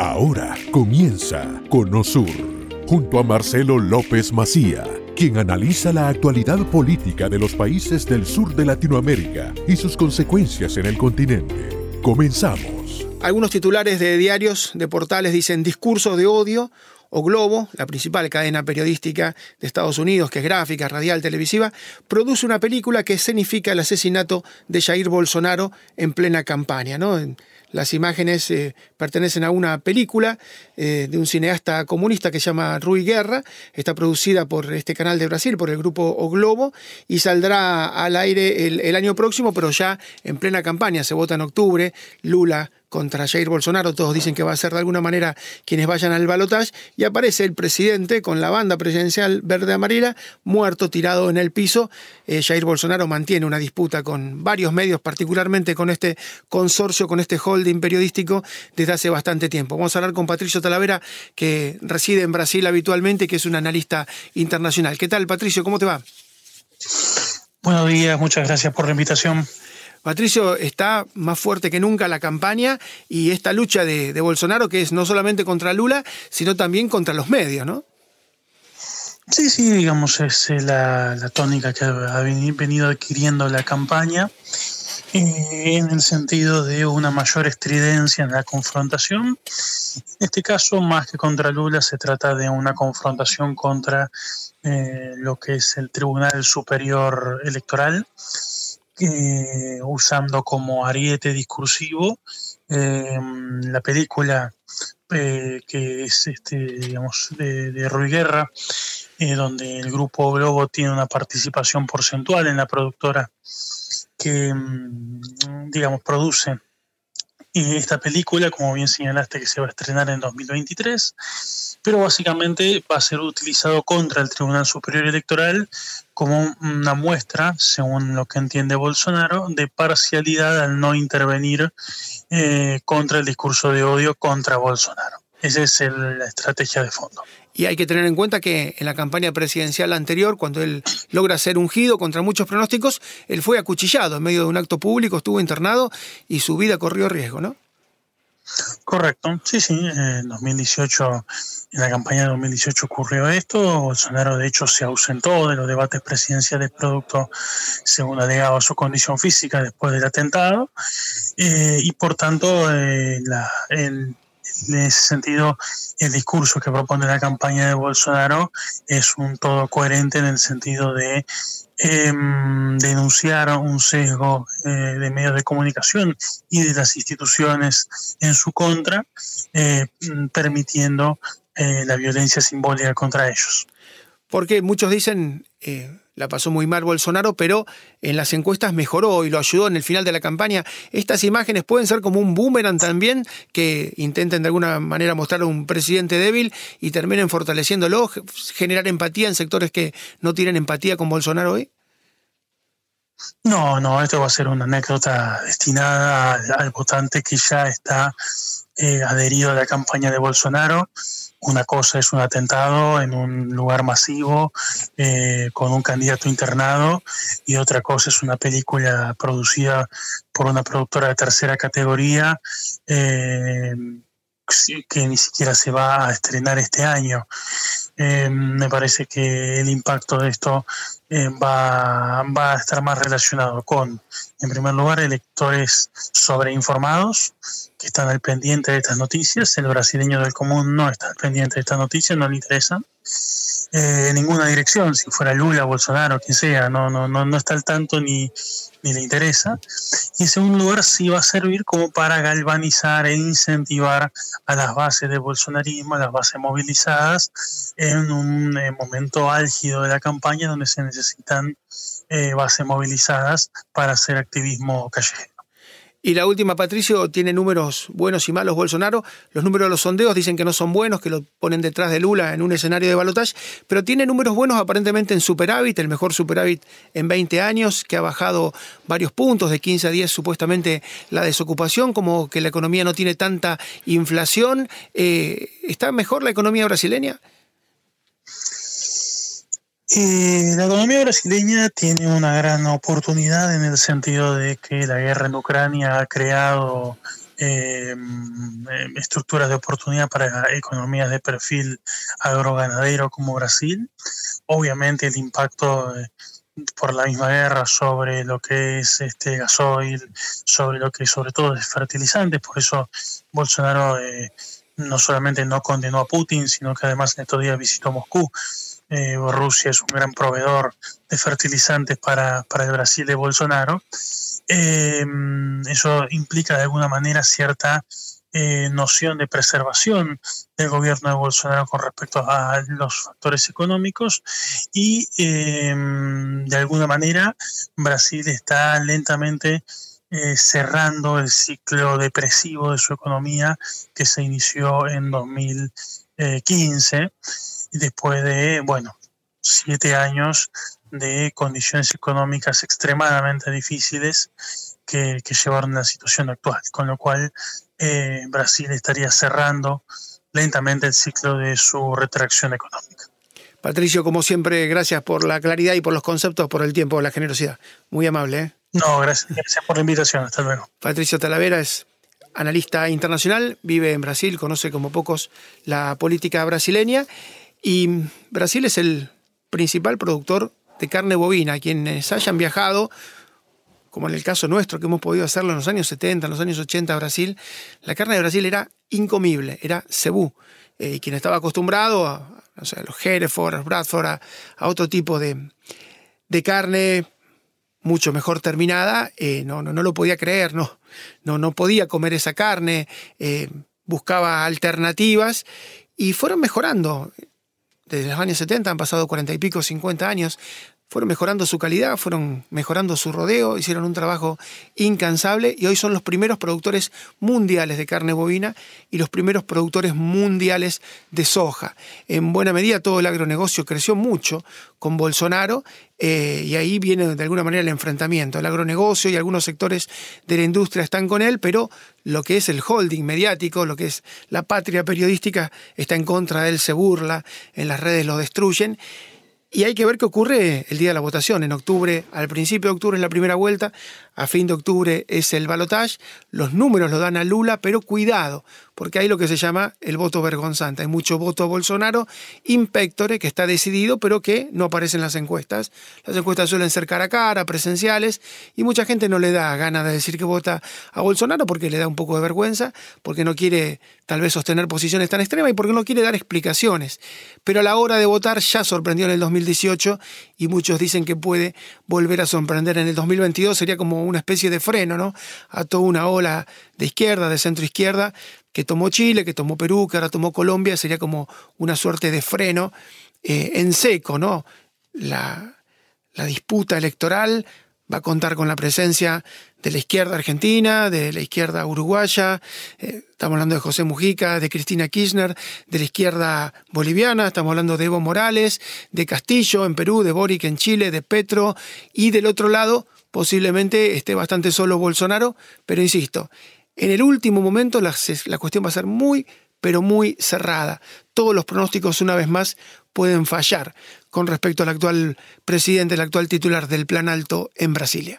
Ahora comienza Conosur, junto a Marcelo López Macía, quien analiza la actualidad política de los países del sur de Latinoamérica y sus consecuencias en el continente. Comenzamos. Algunos titulares de diarios, de portales dicen discurso de odio o Globo, la principal cadena periodística de Estados Unidos, que es gráfica, radial, televisiva, produce una película que escenifica el asesinato de Jair Bolsonaro en plena campaña. ¿no? Las imágenes eh, pertenecen a una película eh, de un cineasta comunista que se llama Rui Guerra. Está producida por este canal de Brasil, por el grupo O Globo, y saldrá al aire el, el año próximo, pero ya en plena campaña. Se vota en octubre. Lula contra Jair Bolsonaro, todos dicen que va a ser de alguna manera quienes vayan al balotaje, y aparece el presidente con la banda presidencial verde-amarilla, muerto, tirado en el piso. Eh, Jair Bolsonaro mantiene una disputa con varios medios, particularmente con este consorcio, con este holding periodístico, desde hace bastante tiempo. Vamos a hablar con Patricio Talavera, que reside en Brasil habitualmente, que es un analista internacional. ¿Qué tal, Patricio? ¿Cómo te va? Buenos días, muchas gracias por la invitación. Patricio, está más fuerte que nunca la campaña y esta lucha de, Bolsonaro, que es no solamente contra Lula, sino también contra los medios, ¿no? Sí, sí, digamos, es la, la tónica que ha venido adquiriendo la campaña eh, en el sentido de una mayor estridencia en la confrontación. En este caso, más que contra Lula, se trata de una confrontación contra eh, lo que es el Tribunal Superior Electoral eh, usando como ariete discursivo eh, la película eh, que es este, digamos, de, de Guerra, eh, donde el grupo Globo tiene una participación porcentual en la productora que, mm, digamos, produce esta película, como bien señalaste, que se va a estrenar en 2023, pero básicamente va a ser utilizado contra el Tribunal Superior Electoral como una muestra, según lo que entiende Bolsonaro, de parcialidad al no intervenir eh, contra el discurso de odio contra Bolsonaro. Esa es el, la estrategia de fondo. Y hay que tener en cuenta que en la campaña presidencial anterior, cuando él logra ser ungido contra muchos pronósticos, él fue acuchillado en medio de un acto público, estuvo internado y su vida corrió riesgo, ¿no? Correcto, sí, sí, en 2018, en la campaña de 2018 ocurrió esto, Bolsonaro de hecho se ausentó de los debates presidenciales producto, según alegaba, su condición física después del atentado, eh, y por tanto eh, la, el en ese sentido, el discurso que propone la campaña de Bolsonaro es un todo coherente en el sentido de eh, denunciar un sesgo eh, de medios de comunicación y de las instituciones en su contra, eh, permitiendo eh, la violencia simbólica contra ellos. Porque muchos dicen eh, la pasó muy mal Bolsonaro, pero en las encuestas mejoró y lo ayudó en el final de la campaña. Estas imágenes pueden ser como un boomerang también, que intenten de alguna manera mostrar a un presidente débil y terminen fortaleciéndolo, generar empatía en sectores que no tienen empatía con Bolsonaro hoy. No, no, esto va a ser una anécdota destinada al, votante que ya está eh, adherido a la campaña de Bolsonaro. Una cosa es un atentado en un lugar masivo eh, con un candidato internado y otra cosa es una película producida por una productora de tercera categoría eh, que ni siquiera se va a estrenar este año. Eh, me parece que el impacto de esto eh, va, va, a estar más relacionado con, en primer lugar, electores sobreinformados que están al pendiente de estas noticias. El brasileño del común no está al pendiente de estas noticias, no le interesan. Eh, en ninguna dirección, si fuera Lula, Bolsonaro, quien sea, no, no, no, no está al tanto ni, ni le interesa. Y en segundo lugar, sí va a servir como para galvanizar e incentivar a las bases de bolsonarismo, a las bases movilizadas, en un eh, momento álgido de la campaña donde se necesitan eh, bases movilizadas para hacer activismo callejero. Y la última, Patricio, tiene números buenos y malos Bolsonaro. Los números de los sondeos dicen que no son buenos, que lo ponen detrás de Lula en un escenario de balotaje, pero tiene números buenos aparentemente en superávit, el mejor superávit en 20 años, que ha bajado varios puntos, de 15 a 10 supuestamente la desocupación, como que la economía no tiene tanta inflación. Eh, ¿Está mejor la economía brasileña? Eh, la economía brasileña tiene una gran oportunidad en el sentido de que la guerra en Ucrania ha creado em, estructuras de oportunidad para economías de perfil agroganadero como Brasil. Obviamente el impacto por la misma guerra sobre lo que es este gasoil, sobre lo que sobre todo es fertilizante, por eso Bolsonaro eh, no solamente no condenó a Putin, sino que además en estos días visitó Moscú. Eh, Rusia es un gran proveedor de fertilizantes para, para el Brasil de Bolsonaro. Eh, eso implica de alguna manera cierta eh, noción de preservación del gobierno de Bolsonaro con respecto a los factores económicos y de alguna manera Brasil está lentamente eh, cerrando el ciclo depresivo de su economía que se inició en 2015 y después de, bueno, siete años de condiciones económicas extremadamente difíciles que, que llevaron a la situación actual, con lo cual eh, Brasil estaría cerrando lentamente el ciclo de su retracción económica. Patricio, como siempre, gracias por la claridad y por los conceptos, por el tiempo, la generosidad. Muy amable. ¿eh? No, gracias, gracias por la invitación. Hasta luego. Patricio Talavera es analista internacional, vive en Brasil, conoce como pocos la política brasileña y Brasil es el principal productor de carne bovina. Quienes hayan viajado como en el caso nuestro, que hemos podido hacerlo en los años 70, en los años 80 Brasil, la carne de Brasil era incomible, era cebú. Eh, y quien estaba acostumbrado a, los Hereford, a Bradford, a, otro tipo de, carne mucho mejor terminada, eh, no, no, no, lo podía creer, no, no, no podía comer esa carne, eh, buscaba alternativas y fueron mejorando. Desde los años 70 han pasado cuarenta y pico, 50 años, fueron mejorando su calidad, fueron mejorando su rodeo, hicieron un trabajo incansable y hoy son los primeros productores mundiales de carne bovina y los primeros productores mundiales de soja. En buena medida todo el agronegocio creció mucho con Bolsonaro eh, y ahí viene de alguna manera el enfrentamiento. El agronegocio y algunos sectores de la industria están con él, pero lo que es el holding mediático, lo que es la patria periodística, está en contra de él, se burla, en las redes lo destruyen y hay que ver qué ocurre el día de la votación. En octubre, al principio de octubre es la primera vuelta, a fin de octubre es el balotaje. Los números lo dan a Lula, pero cuidado, porque hay lo que se llama el voto vergonzante. Hay mucho voto Bolsonaro, impectore, que está decidido, pero que no aparece en las encuestas. Las encuestas suelen ser cara a cara, presenciales, y mucha gente no le da ganas de decir que vota a Bolsonaro porque le da un poco de vergüenza, porque no quiere tal vez sostener posiciones tan extremas y porque no quiere dar explicaciones. Pero a la hora de votar ya sorprendió en el 2018 y muchos dicen que puede volver a sorprender en el 2022. Sería como una especie de freno, ¿no? A toda una ola de izquierda, de centro izquierda, que tomó Chile, que tomó Perú, que ahora tomó Colombia, sería como una suerte de freno eh, en seco, ¿no? La, disputa electoral va a contar con la presencia de la izquierda argentina, de la izquierda uruguaya, eh, estamos hablando de José Mujica, de Cristina Kirchner, de la izquierda boliviana, estamos hablando de Evo Morales, de Castillo en Perú, de Boric en Chile, de Petro, y del otro lado posiblemente esté bastante solo Bolsonaro, pero insisto, en el último momento la, cuestión va a ser muy, pero muy cerrada. Todos los pronósticos, una vez más, pueden fallar con respecto al actual presidente, el actual titular del Plan Alto en Brasilia.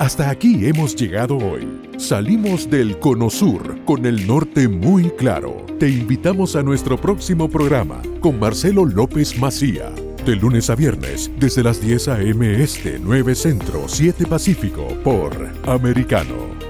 Hasta aquí hemos llegado hoy. Salimos del Cono Sur con el norte muy claro. Te invitamos a nuestro próximo programa con Marcelo López Macía. De lunes a viernes, desde las 10 a.m. Este, 9 Centro, 7 Pacífico, por Americano.